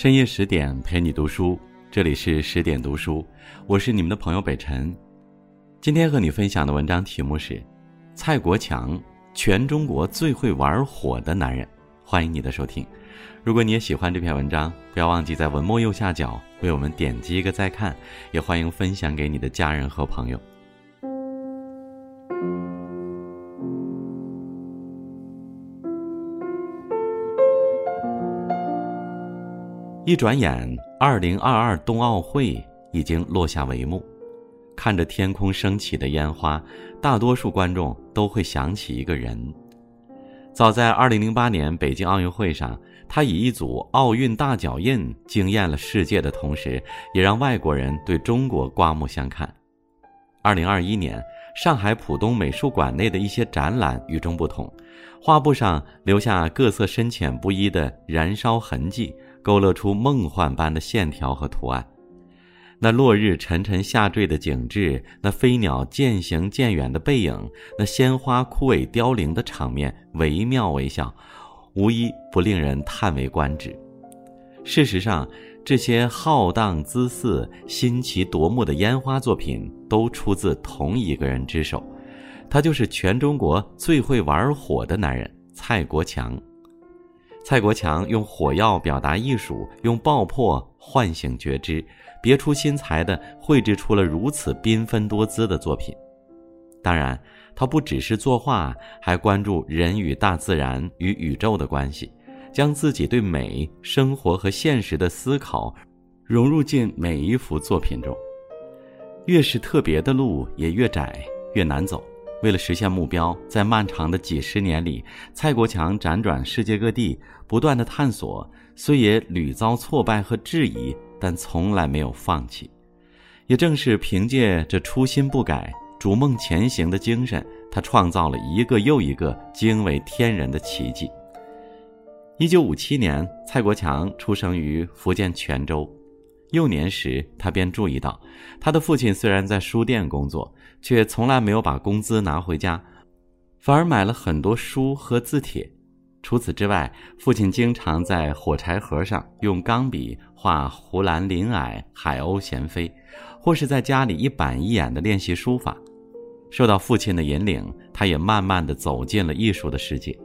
深夜十点陪你读书，这里是十点读书，我是你们的朋友北辰。今天和你分享的文章题目是：蔡国强，全中国最会玩火的男人。欢迎你的收听。如果你也喜欢这篇文章，不要忘记在文末右下角为我们点击一个再看，也欢迎分享给你的家人和朋友。一转眼，二零二二冬奥会已经落下帷幕。看着天空升起的烟花，大多数观众都会想起一个人。早在二零零八年北京奥运会上，他以一组奥运大脚印惊艳了世界的同时，也让外国人对中国刮目相看。二零二一年，上海浦东美术馆内的一些展览与众不同，画布上留下各色深浅不一的燃烧痕迹。勾勒出梦幻般的线条和图案，那落日沉沉下坠的景致，那飞鸟渐行渐远的背影，那鲜花枯萎凋零的场面，惟妙惟肖，无一不令人叹为观止。事实上，这些浩荡姿肆、新奇夺目的烟花作品，都出自同一个人之手，他就是全中国最会玩火的男人——蔡国强。蔡国强用火药表达艺术，用爆破唤醒觉知，别出心裁地绘制出了如此缤纷多姿的作品。当然，他不只是作画，还关注人与大自然与宇宙的关系，将自己对美、生活和现实的思考融入进每一幅作品中。越是特别的路，也越窄，越难走。为了实现目标，在漫长的几十年里，蔡国强辗转世界各地，不断的探索，虽也屡遭挫败和质疑，但从来没有放弃。也正是凭借着初心不改、逐梦前行的精神，他创造了一个又一个惊为天人的奇迹。一九五七年，蔡国强出生于福建泉州。幼年时，他便注意到，他的父亲虽然在书店工作，却从来没有把工资拿回家，反而买了很多书和字帖。除此之外，父亲经常在火柴盒上用钢笔画湖蓝林霭、海鸥衔飞，或是在家里一板一眼地练习书法。受到父亲的引领，他也慢慢地走进了艺术的世界。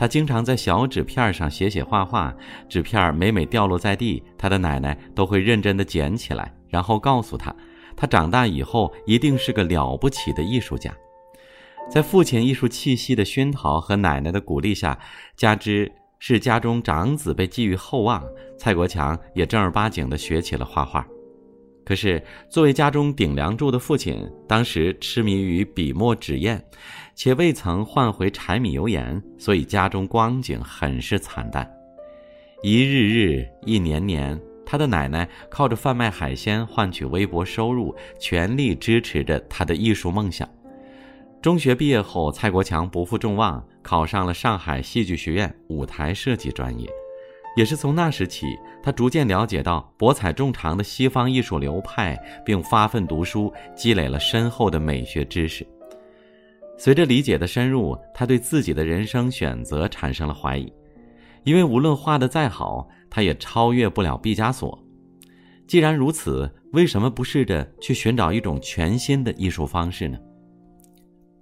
他经常在小纸片上写写画画，纸片每每掉落在地，他的奶奶都会认真地捡起来，然后告诉他，他长大以后一定是个了不起的艺术家。在父亲艺术气息的熏陶和奶奶的鼓励下，加之是家中长子被寄予厚望，蔡国强也正儿八经地学起了画画。可是，作为家中顶梁柱的父亲，当时痴迷于笔墨纸砚。且未曾换回柴米油盐，所以家中光景很是惨淡。一日日，一年年，他的奶奶靠着贩卖海鲜换取微薄收入，全力支持着他的艺术梦想。中学毕业后，蔡国强不负众望，考上了上海戏剧学院舞台设计专业。也是从那时起，他逐渐了解到博采众长的西方艺术流派，并发奋读书，积累了深厚的美学知识。随着理解的深入，他对自己的人生选择产生了怀疑，因为无论画的再好，他也超越不了毕加索。既然如此，为什么不试着去寻找一种全新的艺术方式呢？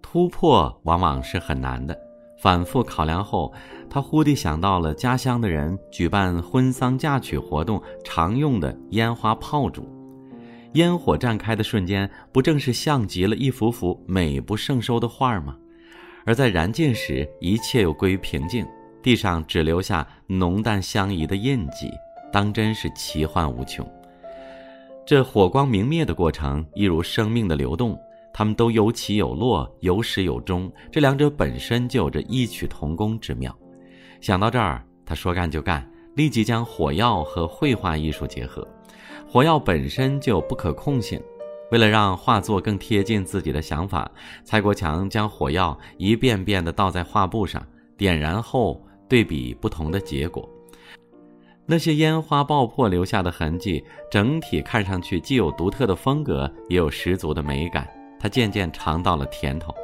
突破往往是很难的。反复考量后，他忽地想到了家乡的人举办婚丧嫁娶活动常用的烟花炮竹。烟火绽开的瞬间，不正是像极了一幅幅美不胜收的画吗？而在燃尽时，一切又归于平静，地上只留下浓淡相宜的印记，当真是奇幻无穷。这火光明灭的过程，一如生命的流动，它们都有起有落，有始有终，这两者本身就有着异曲同工之妙。想到这儿，他说干就干，立即将火药和绘画艺术结合。火药本身就不可控性，为了让画作更贴近自己的想法，蔡国强将火药一遍遍地倒在画布上，点燃后对比不同的结果。那些烟花爆破留下的痕迹，整体看上去既有独特的风格，也有十足的美感。他渐渐尝到了甜头。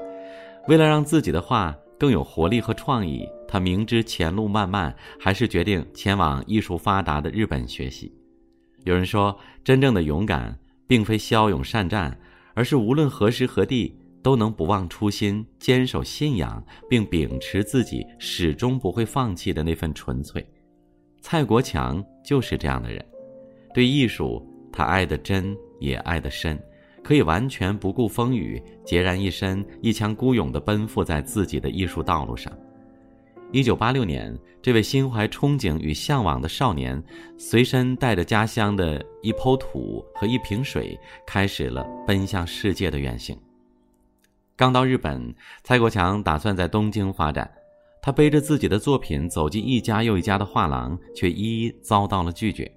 为了让自己的画更有活力和创意，他明知前路漫漫，还是决定前往艺术发达的日本学习。有人说，真正的勇敢并非骁勇善战，而是无论何时何地都能不忘初心，坚守信仰，并秉持自己始终不会放弃的那份纯粹。蔡国强就是这样的人，对艺术，他爱得真，也爱得深。可以完全不顾风雨，孑然一身、一腔孤勇地奔赴在自己的艺术道路上。一九八六年，这位心怀憧憬与向往的少年，随身带着家乡的一抔土和一瓶水，开始了奔向世界的远行。刚到日本，蔡国强打算在东京发展，他背着自己的作品走进一家又一家的画廊，却一一遭到了拒绝。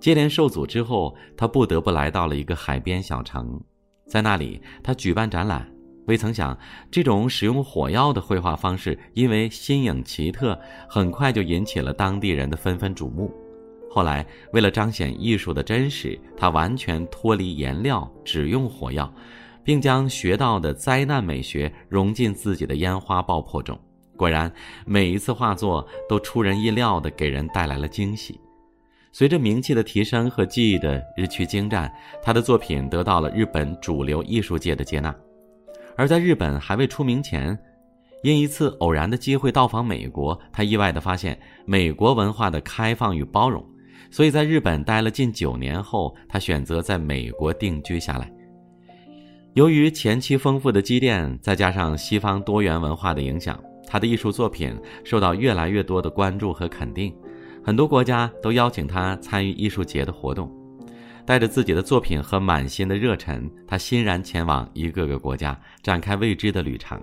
接连受阻之后，他不得不来到了一个海边小城，在那里，他举办展览。未曾想，这种使用火药的绘画方式，因为新颖奇特，很快就引起了当地人的纷纷瞩目。后来，为了彰显艺术的真实，他完全脱离颜料，只用火药，并将学到的灾难美学融进自己的烟花爆破中。果然，每一次画作都出人意料地给人带来了惊喜。随着名气的提升和技艺的日趋精湛，他的作品得到了日本主流艺术界的接纳。而在日本还未出名前，因一次偶然的机会到访美国，他意外地发现美国文化的开放与包容。所以在日本待了近九年后，他选择在美国定居下来。由于前期丰富的积淀，再加上西方多元文化的影响，他的艺术作品受到越来越多的关注和肯定。很多国家都邀请他参与艺术节的活动，带着自己的作品和满心的热忱，他欣然前往一个个国家，展开未知的旅程。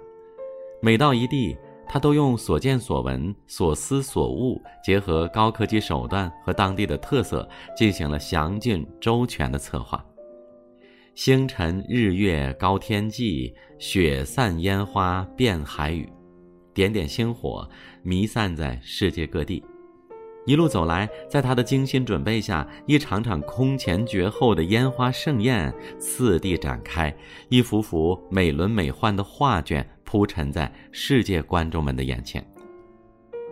每到一地，他都用所见所闻、所思所悟，结合高科技手段和当地的特色，进行了详尽周全的策划。星辰日月高天际，雪散烟花变海宇，点点星火弥散在世界各地。一路走来，在他的精心准备下，一场场空前绝后的烟花盛宴次第展开，一幅幅美轮美奂的画卷铺陈在世界观众们的眼前。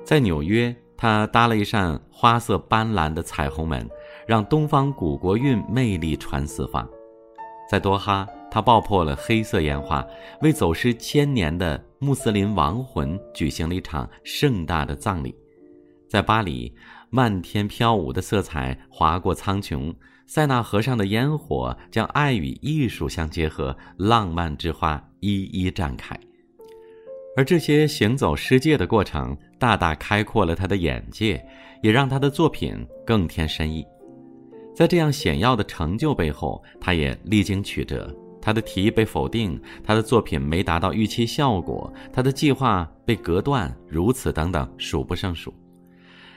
在纽约，他搭了一扇花色斑斓的彩虹门，让东方古国韵魅力传四方；在多哈，他爆破了黑色烟花，为走失千年的穆斯林亡魂举行了一场盛大的葬礼。在巴黎，漫天飘舞的色彩划过苍穹，塞纳河上的烟火将爱与艺术相结合，浪漫之花一一绽开。而这些行走世界的过程，大大开阔了他的眼界，也让他的作品更添深意。在这样显要的成就背后，他也历经曲折。他的题被否定，他的作品没达到预期效果，他的计划被隔断，如此等等，数不胜数。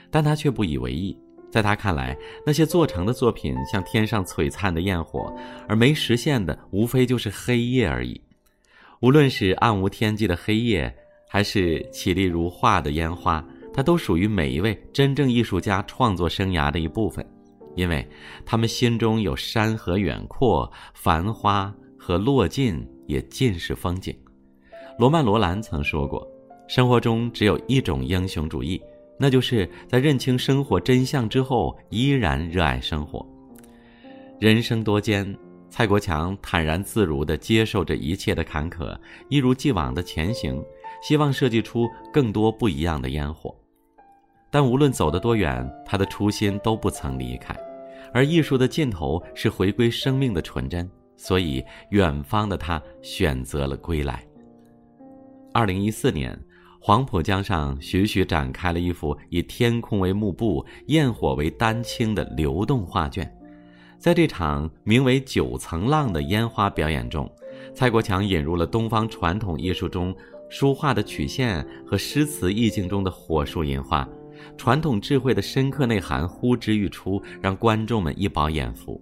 但他却不以为意，在他看来，那些做成的作品像天上璀璨的焰火，而没实现的无非就是黑夜而已。无论是暗无天际的黑夜，还是绮丽如画的烟花，它都属于每一位真正艺术家创作生涯的一部分，因为他们心中有山河远阔、繁花和落尽，也尽是风景。罗曼·罗兰曾说过：“生活中只有一种英雄主义。”那就是在认清生活真相之后，依然热爱生活。人生多艰，蔡国强坦然自如地接受着一切的坎坷，一如既往地前行，希望设计出更多不一样的烟火。但无论走得多远，他的初心都不曾离开，而艺术的尽头是回归生命的纯真，所以远方的他选择了归来。二零一四年。黄浦江上徐徐展开了一幅以天空为幕布、焰火为丹青的流动画卷。在这场名为“九层浪”的烟花表演中，蔡国强引入了东方传统艺术中书画的曲线和诗词意境中的火树银花，传统智慧的深刻内涵呼之欲出，让观众们一饱眼福。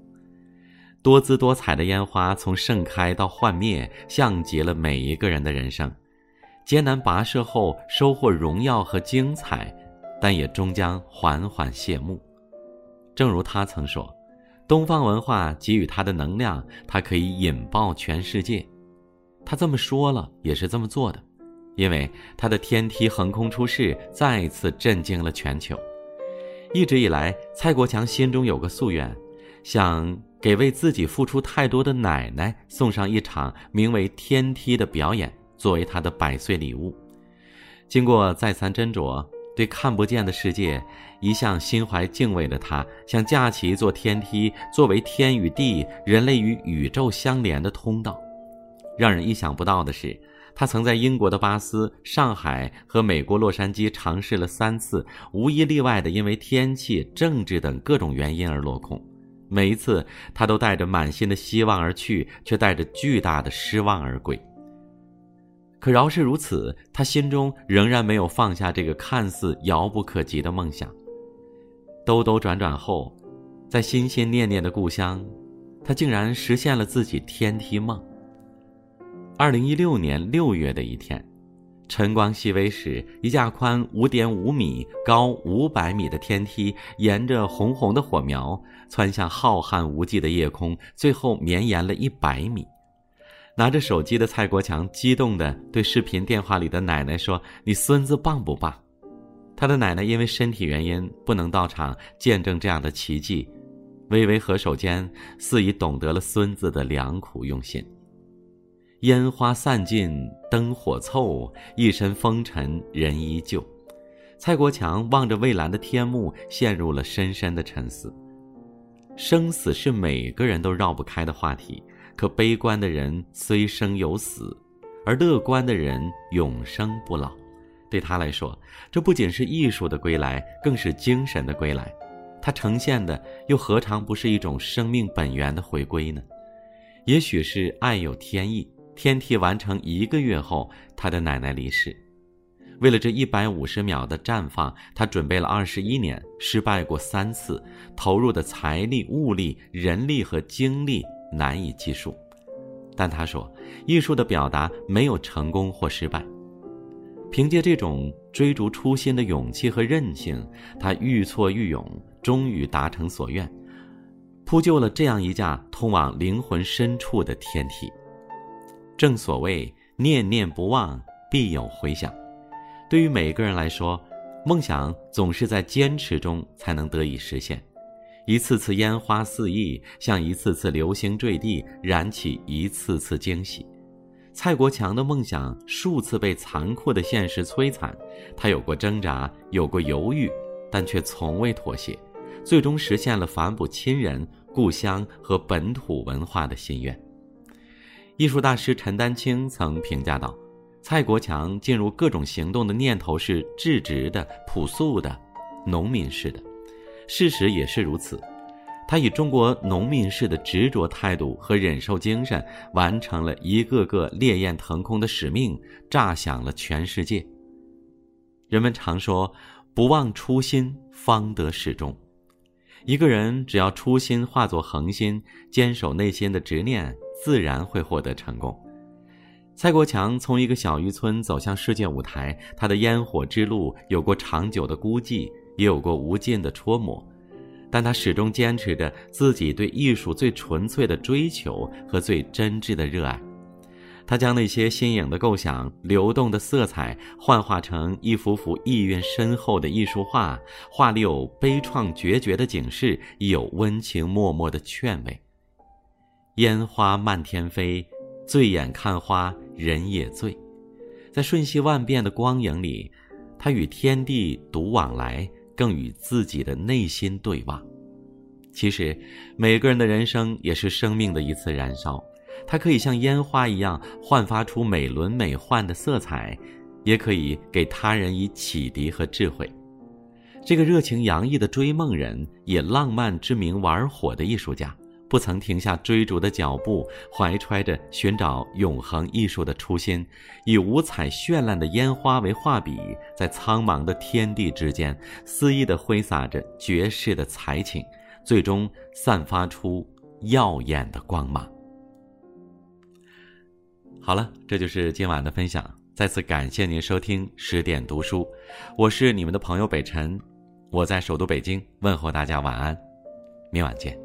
多姿多彩的烟花从盛开到幻灭，像极了每一个人的人生。艰难跋涉后收获荣耀和精彩，但也终将缓缓谢幕。正如他曾说：“东方文化给予他的能量，他可以引爆全世界。”他这么说了，也是这么做的，因为他的天梯横空出世，再一次震惊了全球。一直以来，蔡国强心中有个夙愿，想给为自己付出太多的奶奶送上一场名为“天梯”的表演，作为他的百岁礼物。经过再三斟酌，对看不见的世界一向心怀敬畏的他，想架起一座天梯，作为天与地、人类与宇宙相连的通道。让人意想不到的是。他曾在英国的巴斯、上海和美国洛杉矶尝试了三次，无一例外的因为天气、政治等各种原因而落空。每一次，他都带着满心的希望而去，却带着巨大的失望而归。可饶是如此，他心中仍然没有放下这个看似遥不可及的梦想。兜兜转转后，在心心念念的故乡，他竟然实现了自己天梯梦。二零一六年六月的一天，晨光熹微时，一架宽五点五米、高五百米的天梯，沿着红红的火苗窜向浩瀚无际的夜空，最后绵延了一百米。拿着手机的蔡国强激动地对视频电话里的奶奶说：“你孙子棒不棒？”他的奶奶因为身体原因不能到场见证这样的奇迹，微微合手间，似已懂得了孙子的良苦用心。烟花散尽，灯火凑，一身风尘人依旧。蔡国强望着蔚蓝的天幕，陷入了深深的沉思。生死是每个人都绕不开的话题，可悲观的人虽生有死，而乐观的人永生不老。对他来说，这不仅是艺术的归来，更是精神的归来。它呈现的又何尝不是一种生命本源的回归呢？也许是爱有天意。天梯完成一个月后，他的奶奶离世。为了这一百五十秒的绽放，他准备了二十一年，失败过三次，投入的财力、物力、人力和精力难以计数。但他说，艺术的表达没有成功或失败。凭借这种追逐初心的勇气和韧性，他愈挫愈勇，终于达成所愿，铺就了这样一架通往灵魂深处的天梯。正所谓念念不忘，必有回响。对于每个人来说，梦想总是在坚持中才能得以实现。一次次烟花四溢，像一次次流星坠地，燃起一次次惊喜。蔡国强的梦想数次被残酷的现实摧残，他有过挣扎，有过犹豫，但却从未妥协，最终实现了反哺亲人、故乡和本土文化的心愿。艺术大师陈丹青曾评价道：“蔡国强进入各种行动的念头是质直的、朴素的、农民式的。事实也是如此，他以中国农民式的执着态度和忍受精神，完成了一个个烈焰腾空的使命，炸响了全世界。人们常说，不忘初心，方得始终。一个人只要初心化作恒心，坚守内心的执念。”自然会获得成功。蔡国强从一个小渔村走向世界舞台，他的烟火之路有过长久的孤寂，也有过无尽的戳磨，但他始终坚持着自己对艺术最纯粹的追求和最真挚的热爱。他将那些新颖的构想、流动的色彩幻化成一幅幅意蕴深厚的艺术画，画里有悲怆决绝的警示，亦有温情脉脉的劝慰。烟花漫天飞，醉眼看花人也醉。在瞬息万变的光影里，他与天地独往来，更与自己的内心对望。其实，每个人的人生也是生命的一次燃烧，它可以像烟花一样焕发出美轮美奂的色彩，也可以给他人以启迪和智慧。这个热情洋溢的追梦人，也浪漫之名玩火的艺术家。不曾停下追逐的脚步，怀揣着寻找永恒艺术的初心，以五彩绚烂的烟花为画笔，在苍茫的天地之间肆意地挥洒着绝世的才情，最终散发出耀眼的光芒。好了，这就是今晚的分享。再次感谢您收听十点读书，我是你们的朋友北辰，我在首都北京问候大家晚安，明晚见。